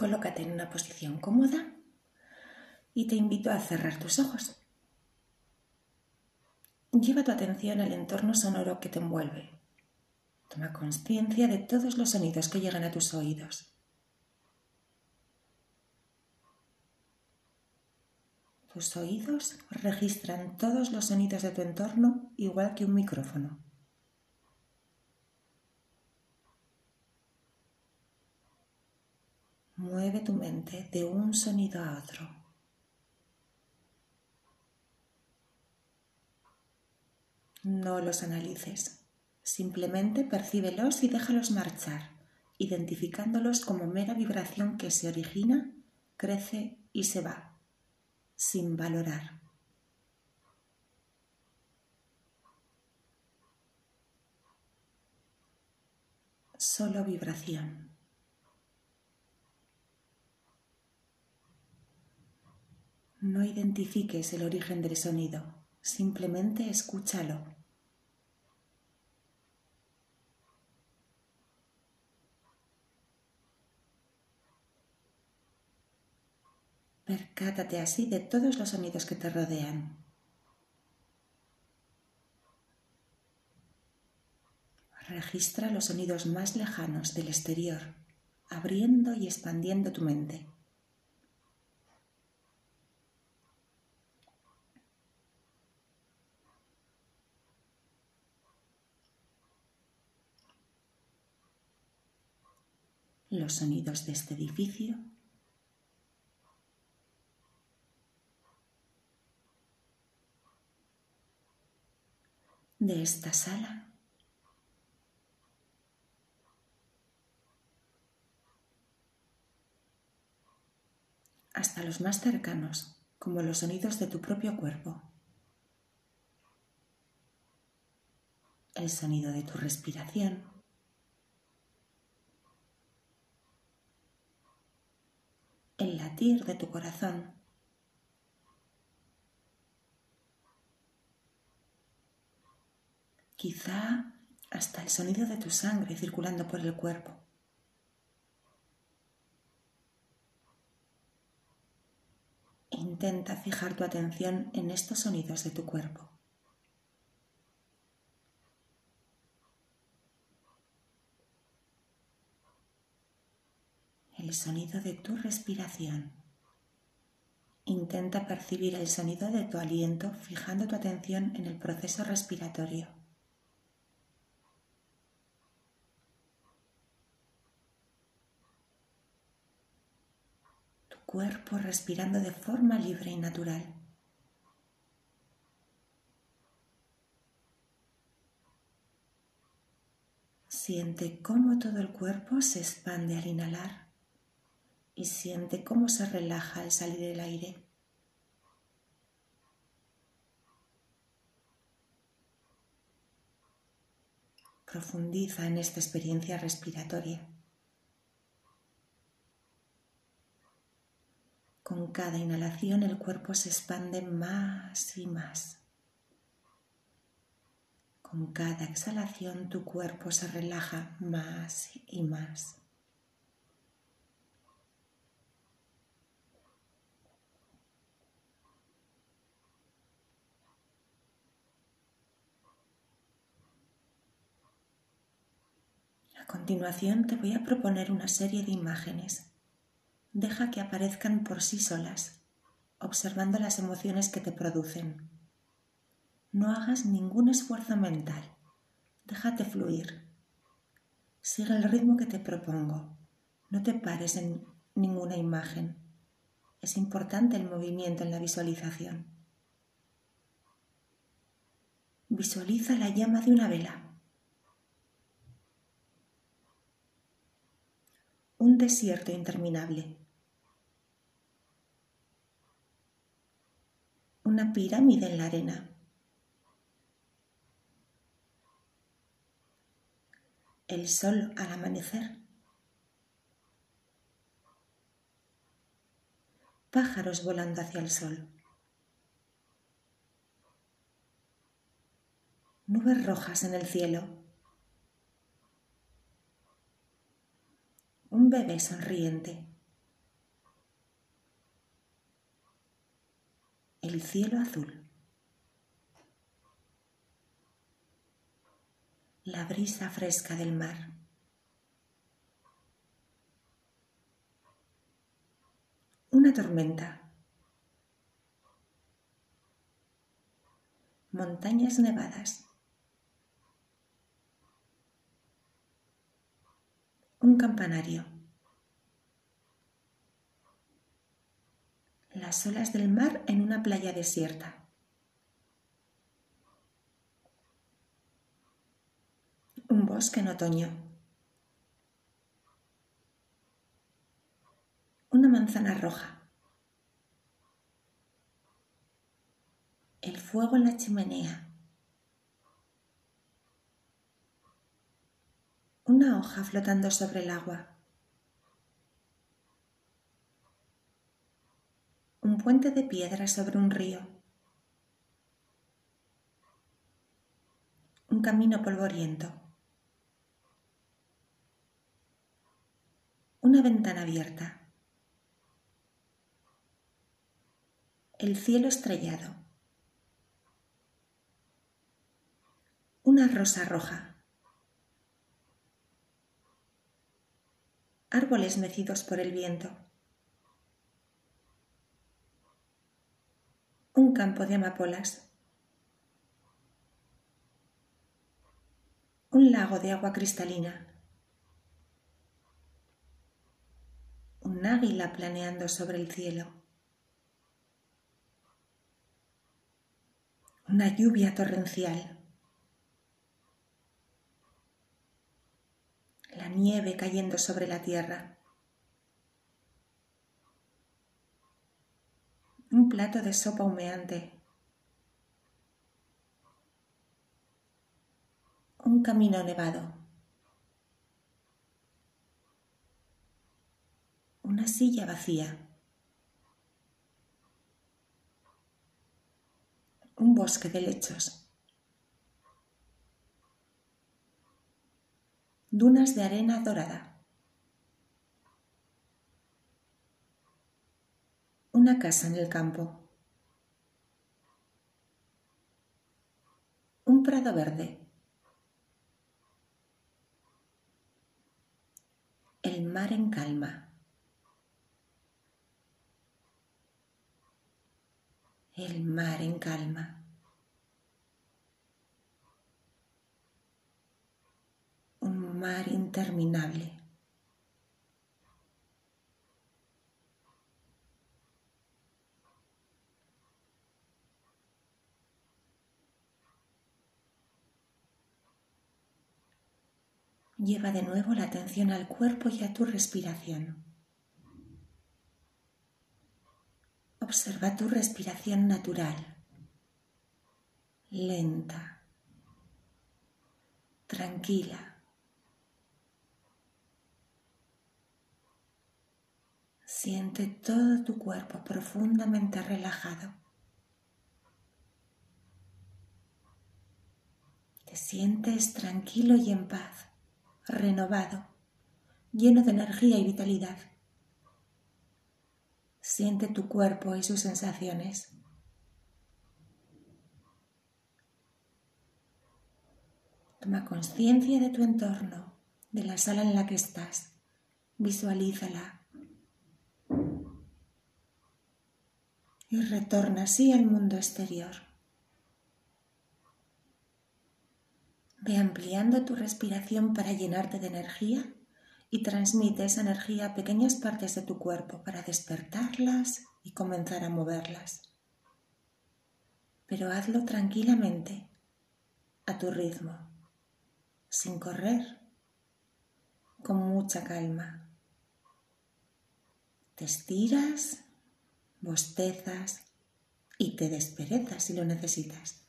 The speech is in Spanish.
Colócate en una posición cómoda y te invito a cerrar tus ojos. Lleva tu atención al entorno sonoro que te envuelve. Toma conciencia de todos los sonidos que llegan a tus oídos. Tus oídos registran todos los sonidos de tu entorno igual que un micrófono. Mueve tu mente de un sonido a otro. No los analices, simplemente percíbelos y déjalos marchar, identificándolos como mera vibración que se origina, crece y se va, sin valorar. Solo vibración. No identifiques el origen del sonido, simplemente escúchalo. Percátate así de todos los sonidos que te rodean. Registra los sonidos más lejanos del exterior, abriendo y expandiendo tu mente. Los sonidos de este edificio. de esta sala. hasta los más cercanos, como los sonidos de tu propio cuerpo. El sonido de tu respiración. El latir de tu corazón. Quizá hasta el sonido de tu sangre circulando por el cuerpo. Intenta fijar tu atención en estos sonidos de tu cuerpo. El sonido de tu respiración. Intenta percibir el sonido de tu aliento fijando tu atención en el proceso respiratorio. Tu cuerpo respirando de forma libre y natural. Siente cómo todo el cuerpo se expande al inhalar y siente cómo se relaja al salir el aire. Profundiza en esta experiencia respiratoria. Con cada inhalación el cuerpo se expande más y más. Con cada exhalación tu cuerpo se relaja más y más. Continuación te voy a proponer una serie de imágenes. Deja que aparezcan por sí solas, observando las emociones que te producen. No hagas ningún esfuerzo mental. Déjate fluir. Sigue el ritmo que te propongo. No te pares en ninguna imagen. Es importante el movimiento en la visualización. Visualiza la llama de una vela. un desierto interminable. Una pirámide en la arena. El sol al amanecer. Pájaros volando hacia el sol. Nubes rojas en el cielo. un bebé sonriente. El cielo azul. La brisa fresca del mar. Una tormenta. Montañas nevadas. Un campanario. Las olas del mar en una playa desierta. Un bosque en otoño. Una manzana roja. El fuego en la chimenea. Una hoja flotando sobre el agua. Un puente de piedra sobre un río. Un camino polvoriento. Una ventana abierta. El cielo estrellado. Una rosa roja. Árboles mecidos por el viento. Un campo de amapolas. Un lago de agua cristalina. Un águila planeando sobre el cielo. Una lluvia torrencial. La nieve cayendo sobre la tierra. Un plato de sopa humeante. Un camino nevado. Una silla vacía. Un bosque de lechos. Dunas de arena dorada. Una casa en el campo. Un prado verde. El mar en calma. El mar en calma. Un mar interminable. Lleva de nuevo la atención al cuerpo y a tu respiración. Observa tu respiración natural, lenta, tranquila. Siente todo tu cuerpo profundamente relajado. Te sientes tranquilo y en paz renovado, lleno de energía y vitalidad. Siente tu cuerpo y sus sensaciones. Toma conciencia de tu entorno, de la sala en la que estás. Visualízala. Y retorna así al mundo exterior. Ve ampliando tu respiración para llenarte de energía y transmite esa energía a pequeñas partes de tu cuerpo para despertarlas y comenzar a moverlas. Pero hazlo tranquilamente, a tu ritmo, sin correr, con mucha calma. Te estiras, bostezas y te desperezas si lo necesitas.